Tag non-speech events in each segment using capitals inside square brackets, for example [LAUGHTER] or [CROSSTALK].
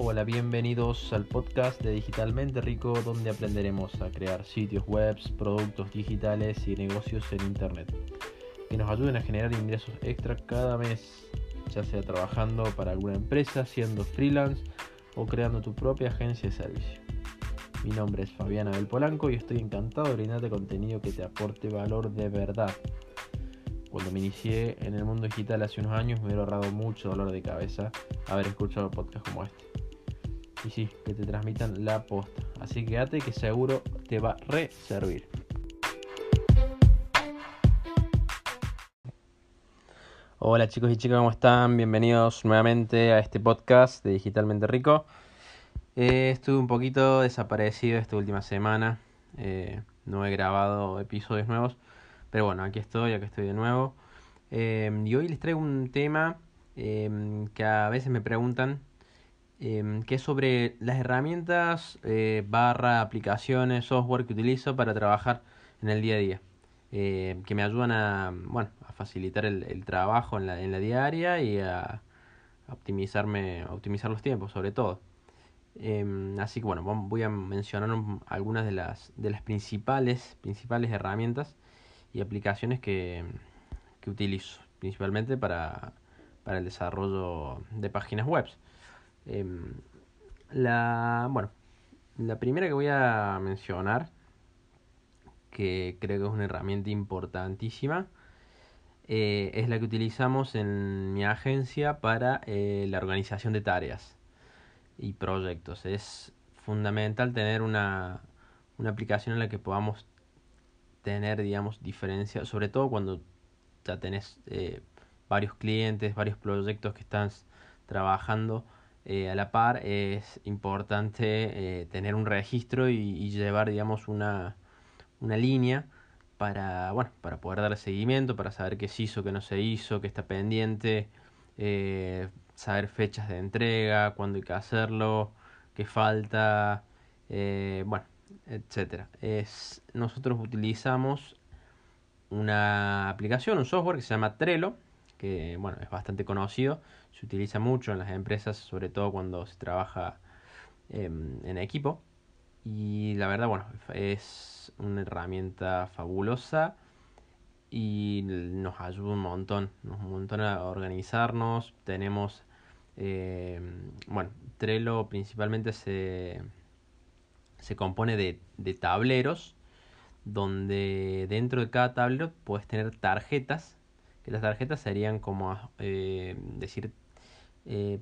Hola, bienvenidos al podcast de Digitalmente Rico, donde aprenderemos a crear sitios web, productos digitales y negocios en Internet que nos ayuden a generar ingresos extra cada mes, ya sea trabajando para alguna empresa, siendo freelance o creando tu propia agencia de servicio. Mi nombre es Fabiana del Polanco y estoy encantado de brindarte contenido que te aporte valor de verdad. Cuando me inicié en el mundo digital hace unos años me hubiera ahorrado mucho dolor de cabeza haber escuchado podcasts como este. Y sí, que te transmitan la posta. Así que quédate que seguro te va a re servir. Hola chicos y chicas, ¿cómo están? Bienvenidos nuevamente a este podcast de Digitalmente Rico. Eh, estuve un poquito desaparecido esta última semana. Eh, no he grabado episodios nuevos. Pero bueno, aquí estoy, aquí estoy de nuevo. Eh, y hoy les traigo un tema que a veces me preguntan. Que es sobre las herramientas barra aplicaciones, software que utilizo para trabajar en el día a día. que me ayudan a, bueno, a facilitar el, el trabajo en la, en la diaria y a optimizarme, optimizar los tiempos sobre todo. Em, así que bueno, voy a mencionar algunas de las, de las principales, principales herramientas y aplicaciones que, que utilizo, principalmente para, para, el desarrollo de páginas web. Em, la, bueno, la primera que voy a mencionar, que creo que es una herramienta importantísima, eh, es la que utilizamos en mi agencia para eh, la organización de tareas y proyectos. Es fundamental tener una, una aplicación en la que podamos tener, digamos, diferencia, sobre todo cuando ya tenés eh, varios clientes, varios proyectos que están trabajando eh, a la par, es importante eh, tener un registro y, llevar, digamos, una, una línea para, bueno, para poder darle seguimiento, para saber qué se hizo, qué no se hizo, qué está pendiente, saber fechas de entrega, cuándo hay que hacerlo, qué falta, eh, bueno, etcétera. Es, nosotros utilizamos una aplicación, un software que se llama Trello, que bueno, es bastante conocido, se utiliza mucho en las empresas, sobre todo cuando se trabaja em, en equipo. Y la verdad, bueno, es una herramienta fabulosa y nos ayuda un montón, nos un montón a organizarnos. Tenemos eh, bueno, Trello principalmente se, se compone de, de, tableros donde dentro de cada tablero puedes tener tarjetas, las tarjetas serían como eh, decir eh,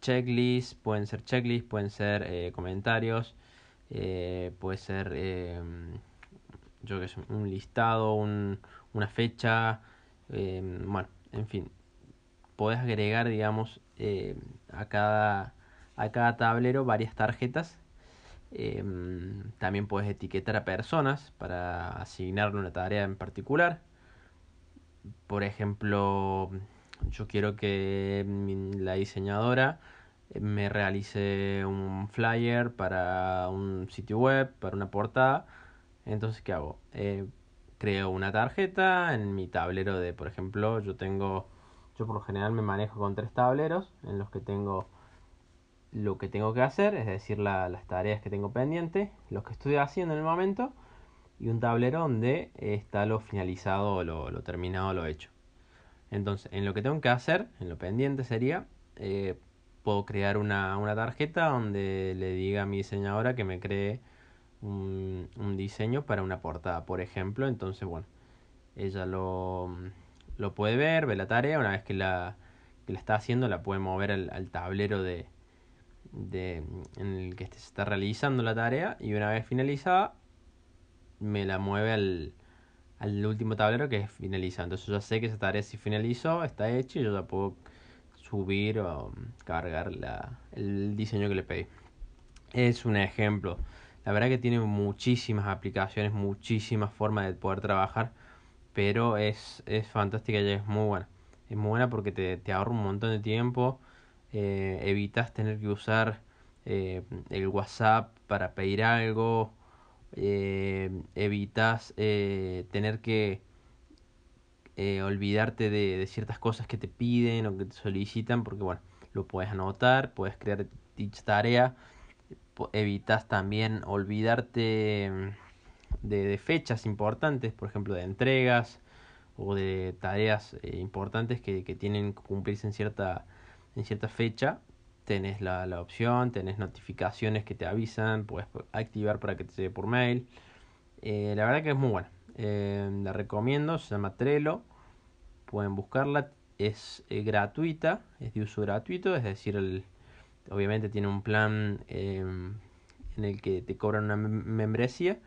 checklists, pueden ser checklists, pueden ser eh, comentarios, puede ser yo que un listado, un, una fecha, bueno, en fin, podés agregar, digamos, eh, a, cada, a cada tablero varias tarjetas. También puedes etiquetar a personas para asignarle una tarea en particular. Por ejemplo, yo quiero que la diseñadora me realice un flyer para un sitio web, para una portada. Entonces, ¿qué hago? Eh, creo una tarjeta en mi tablero de, por ejemplo, yo tengo yo por lo general me manejo con tres tableros en los que tengo lo que tengo que hacer, es decir, las tareas que tengo pendientes, lo que estoy haciendo en el momento, y un tablero donde está lo finalizado, lo, lo terminado, lo hecho. Entonces, en lo que tengo que hacer, en lo pendiente sería, eh, puedo crear una, una, tarjeta donde le diga a mi diseñadora que me cree un, un diseño para una portada, por ejemplo. Entonces, bueno, ella lo lo puede ver, ve la tarea, una vez que la, que la está haciendo la puede mover al, tablero de, de, en el que se está realizando la tarea y una vez finalizada me la mueve al, al último tablero que es finalizado. Entonces yo ya sé que esa tarea si finalizó, está hecha y yo ya puedo subir o cargar la, el diseño que le pedí. Es un ejemplo. La verdad que tiene muchísimas aplicaciones, muchísimas formas de poder trabajar pero es, es fantástica y es muy buena. Es muy buena porque te, te ahorra un montón de tiempo, eh, evitas tener que usar eh, el WhatsApp para pedir algo, eh, evitas eh, tener que olvidarte de, de, ciertas cosas que te piden o que te solicitan, porque bueno, lo puedes anotar, puedes crear dicha tarea, evitas también olvidarte mm, de, fechas importantes, por ejemplo de entregas o de tareas eh, importantes que, que, tienen que cumplirse en cierta, en cierta fecha. Tenés la, la opción, tenés notificaciones que te avisan, puedes activar para que te llegue por mail. Eh, la verdad que es muy buena. Eh, la recomiendo, se llama Trello. Pueden buscarla, es gratuita, es de uso gratuito, es decir, el, obviamente tiene un plan em, en el que te cobran una membresía,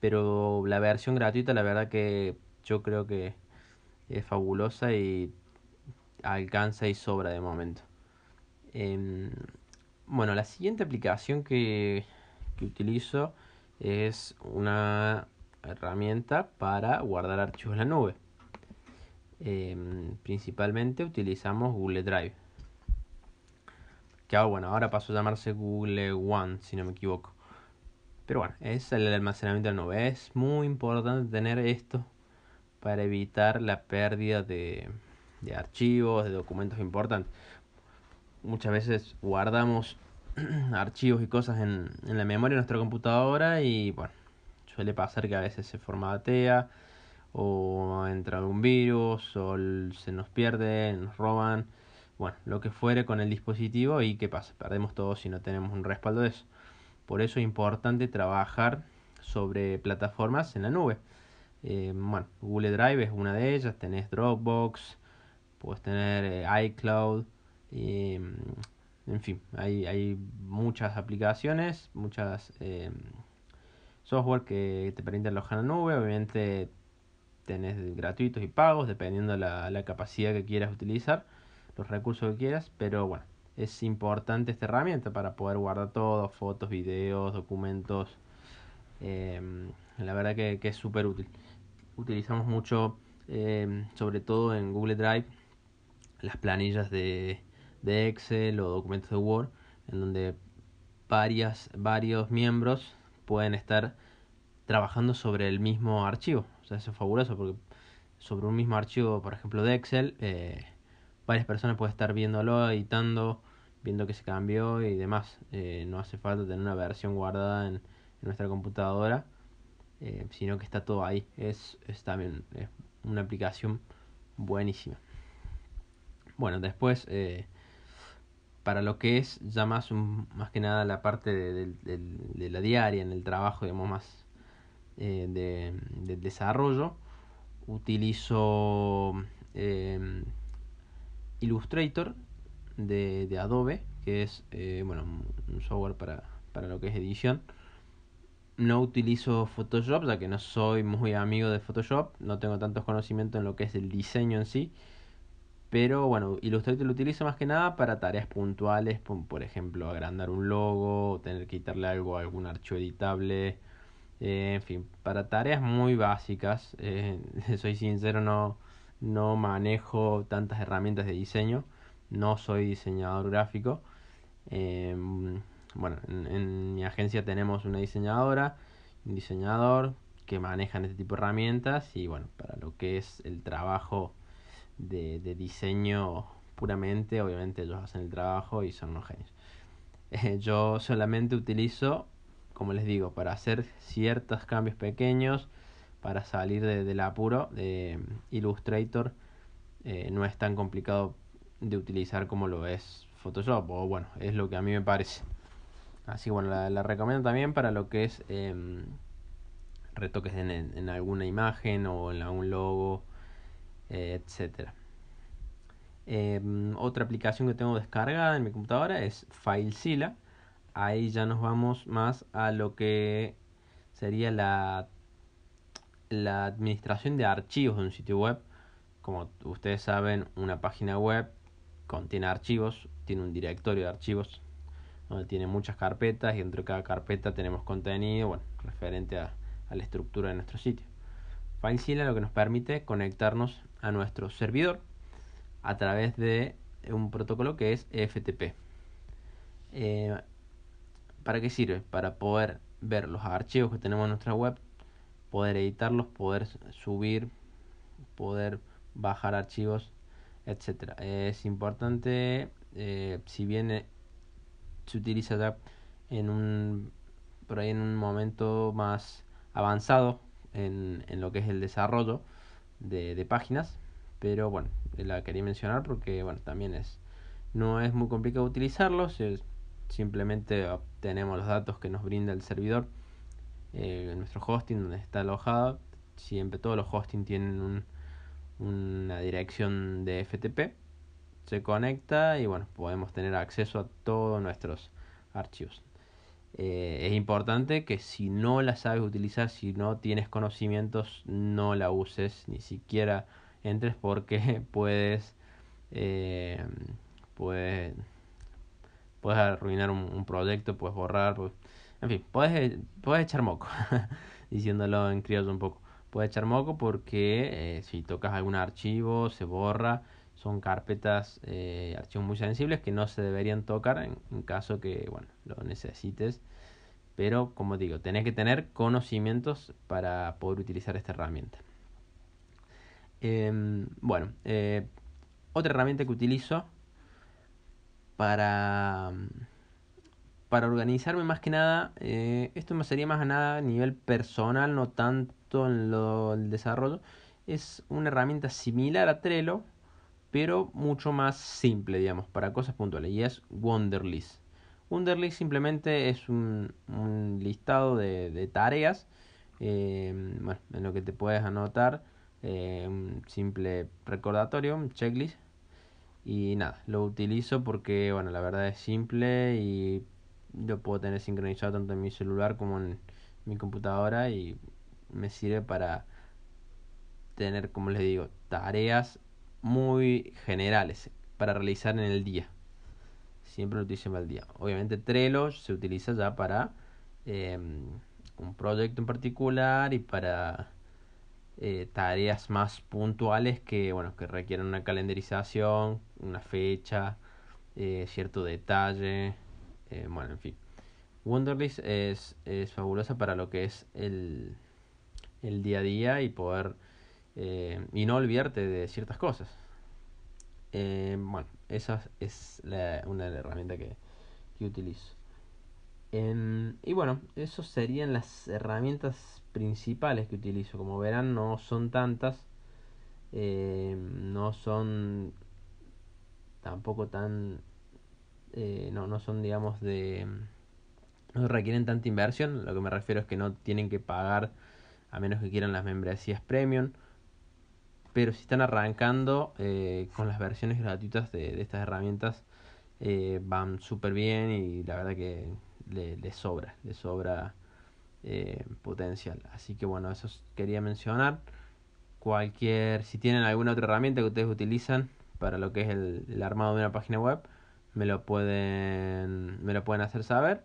pero la versión gratuita la verdad que yo creo que es fabulosa y alcanza y sobra de momento. Em, bueno, la siguiente aplicación que, que utilizo es una herramienta para guardar archivos en la nube. Em, principalmente utilizamos Google Drive que bueno, ahora pasó a llamarse Google One, si no me equivoco. Pero bueno, es el almacenamiento de la nube. Es muy importante tener esto para evitar la pérdida de, de archivos, de documentos importantes. Muchas veces guardamos [CLEARS THROAT] archivos y cosas en, en la memoria de nuestra computadora y bueno, suele pasar que a veces se formatea o entra algún virus o se nos pierde, nos roban bueno, lo que fuere con el dispositivo y qué pasa, perdemos todo si no tenemos un respaldo de eso. Por eso es importante trabajar sobre plataformas en la nube. Eh, bueno, Google Drive es una de ellas, tenés Dropbox, puedes tener iCloud, en fin, hay, hay muchas aplicaciones, muchas eh, software que te permiten alojar en la nube, obviamente tenés gratuitos y pagos dependiendo la, la capacidad que quieras utilizar los recursos que quieras, pero bueno, es importante esta herramienta para poder guardar todo, fotos, videos, documentos. Em, la verdad que, es súper útil. Utilizamos mucho, em, sobre todo en Google Drive, las planillas de, de Excel o documentos de Word, en donde varias, varios miembros pueden estar trabajando sobre el mismo archivo. O sea, eso es fabuloso porque sobre un mismo archivo, por ejemplo, de Excel, eh, varias personas pueden estar viéndolo, editando, viendo que se cambió y demás. Eh, no hace falta tener una versión guardada en, nuestra computadora, eh, sino que está todo ahí. Es, es también es una aplicación buenísima. Bueno, después, para lo que es ya más, más que nada la parte de, de, la diaria, en el trabajo, digamos, más de, desarrollo, utilizo Illustrator de, de Adobe, que es eh, bueno, un software para, para lo que es edición. No utilizo Photoshop, ya que no soy muy amigo de Photoshop, no tengo tantos conocimientos en lo que es el diseño en sí. Pero bueno, Illustrator lo utilizo más que nada para tareas puntuales, por, ejemplo, agrandar un logo, tener que quitarle algo a algún archivo editable, eh, en fin, para tareas muy básicas. Eh, [LAUGHS] soy sincero, no, no manejo tantas herramientas de diseño, no soy diseñador gráfico. Em, bueno, en, mi agencia tenemos una diseñadora, un diseñador que manejan este tipo de herramientas y bueno, para lo que es el trabajo de, diseño puramente, obviamente ellos hacen el trabajo y son los genios. Eh, yo solamente utilizo, como les digo, para hacer ciertos cambios pequeños, para salir de, del apuro. de Illustrator eh, no es tan complicado de utilizar como lo es Photoshop, o bueno, es lo que a mí me parece. Así bueno, la, recomiendo también para lo que es em, retoques en, en, alguna imagen o en algún logo, eh, etcétera. Em, otra aplicación que tengo descargada en mi computadora es FileZilla. Ahí ya nos vamos más a lo que sería la la administración de archivos de un sitio web. Como ustedes saben, una página web contiene archivos, tiene un directorio de archivos donde tiene muchas carpetas y dentro de cada carpeta tenemos contenido, bueno, referente a, la estructura de nuestro sitio. FileZilla lo que nos permite conectarnos a nuestro servidor a través de un protocolo que es FTP. Eh, ¿Para qué sirve? Para poder ver los archivos que tenemos en nuestra web poder editarlos, poder subir, poder bajar archivos, etcétera. Es importante eh, si bien eh, se utiliza ya en un por ahí en un momento más avanzado en, en lo que es el desarrollo de, de páginas pero bueno la quería mencionar porque bueno también es no es muy complicado utilizarlo simplemente obtenemos los datos que nos brinda el servidor eh, nuestro hosting donde está alojado siempre todos los hosting tienen un, una dirección de FTP se conecta y bueno podemos tener acceso a todos nuestros archivos eh, es importante que si no la sabes utilizar si no tienes conocimientos no la uses ni siquiera entres porque [LAUGHS] puedes eh, puedes puedes arruinar un, proyecto puedes borrar en fin puedes puedes echar moco [LAUGHS] diciéndolo en criollo un poco. Puede echar moco porque eh, si tocas algún archivo se borra son carpetas eh, archivos muy sensibles que no se deberían tocar en, caso que bueno lo necesites. Pero como digo tenés que tener conocimientos para poder utilizar esta herramienta. Em, bueno eh, otra herramienta que utilizo para para organizarme más que nada, eh, esto me sería más a nada a nivel personal, no tanto en lo, el desarrollo, es una herramienta similar a Trello, pero mucho más simple, digamos, para cosas puntuales, y es Wonderlist. Wonderlist simplemente es un, listado de, tareas, eh, bueno, en lo que te puedes anotar, un simple recordatorio, un checklist, y nada, lo utilizo porque, bueno, la verdad es simple y yo puedo tener sincronizado tanto en mi celular como en mi computadora y me sirve para tener, como les digo, tareas muy generales para realizar en el día. Siempre lo utilizo en el día. Obviamente Trello se utiliza ya para em, un proyecto en particular y para eh, tareas más puntuales que bueno que requieren una calendarización, una fecha, eh, cierto detalle eh, bueno, en fin. Wonderlist es, es fabulosa para lo que es el, el día a día y poder eh, y no olvidarte de ciertas cosas. Eh, bueno, esa es la, una de las herramientas que, que utilizo. y bueno, esas serían las herramientas principales que utilizo. Como verán, no son tantas. no son tampoco tan eh, no, no son, digamos, de... no requieren tanta inversión, lo que me refiero es que no tienen que pagar a menos que quieran las membresías premium, pero si están arrancando eh, con las versiones gratuitas de, estas herramientas, eh, van súper bien y la verdad que les le sobra, les sobra potencial. Así que bueno, eso quería mencionar. Cualquier, si tienen alguna otra herramienta que ustedes utilizan para lo que es el armado de una página web, me lo pueden, me lo pueden hacer saber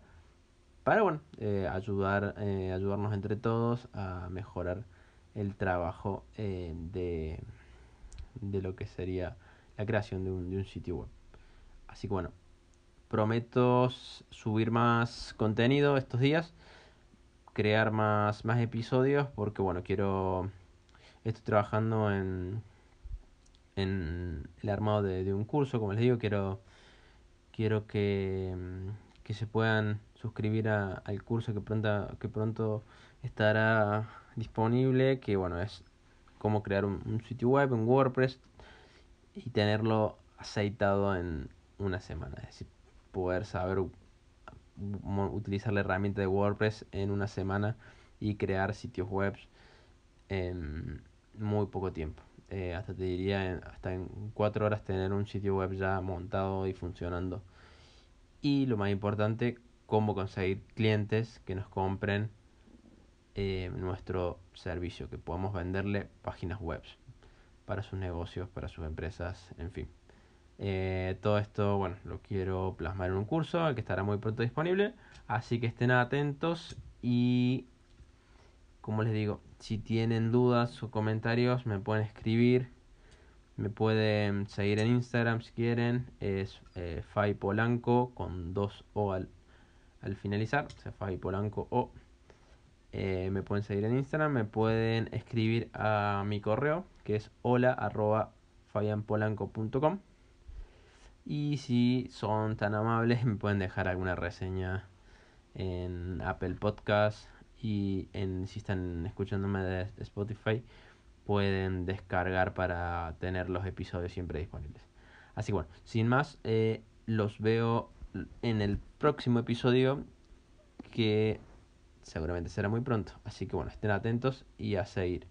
para bueno, eh, ayudar, eh, ayudarnos entre todos a mejorar el trabajo eh, de, de lo que sería la creación de un, de un sitio web. Así que bueno, prometo subir más contenido estos días, crear más, más episodios, porque bueno, quiero, estoy trabajando en, en el armado de, de un curso, como les digo, quiero quiero que, que se puedan suscribir a, al curso que pronto, que pronto estará disponible, que bueno, es cómo crear un, sitio web en WordPress y tenerlo aceitado en una semana, es decir, poder saber utilizar la herramienta de WordPress en una semana y crear sitios web en muy poco tiempo. Eh, hasta te diría hasta en cuatro horas tener un sitio web ya montado y funcionando y lo más importante cómo conseguir clientes que nos compren eh, nuestro servicio que podamos venderle páginas web para sus negocios para sus empresas en fin eh, todo esto bueno lo quiero plasmar en un curso que estará muy pronto disponible así que estén atentos y como les digo, si tienen dudas o comentarios me pueden escribir. Me pueden seguir en Instagram si quieren. Es eh, Polanco con dos O al, al finalizar. O sea, Fai Polanco O. Eh, me pueden seguir en Instagram. Me pueden escribir a mi correo que es hola fabianpolanco.com. Y si son tan amables, me pueden dejar alguna reseña en Apple Podcast y en, si están escuchándome de Spotify, pueden descargar para tener los episodios siempre disponibles. Así que bueno, sin más, eh, los veo en el próximo episodio que seguramente será muy pronto. Así que bueno, estén atentos y a seguir.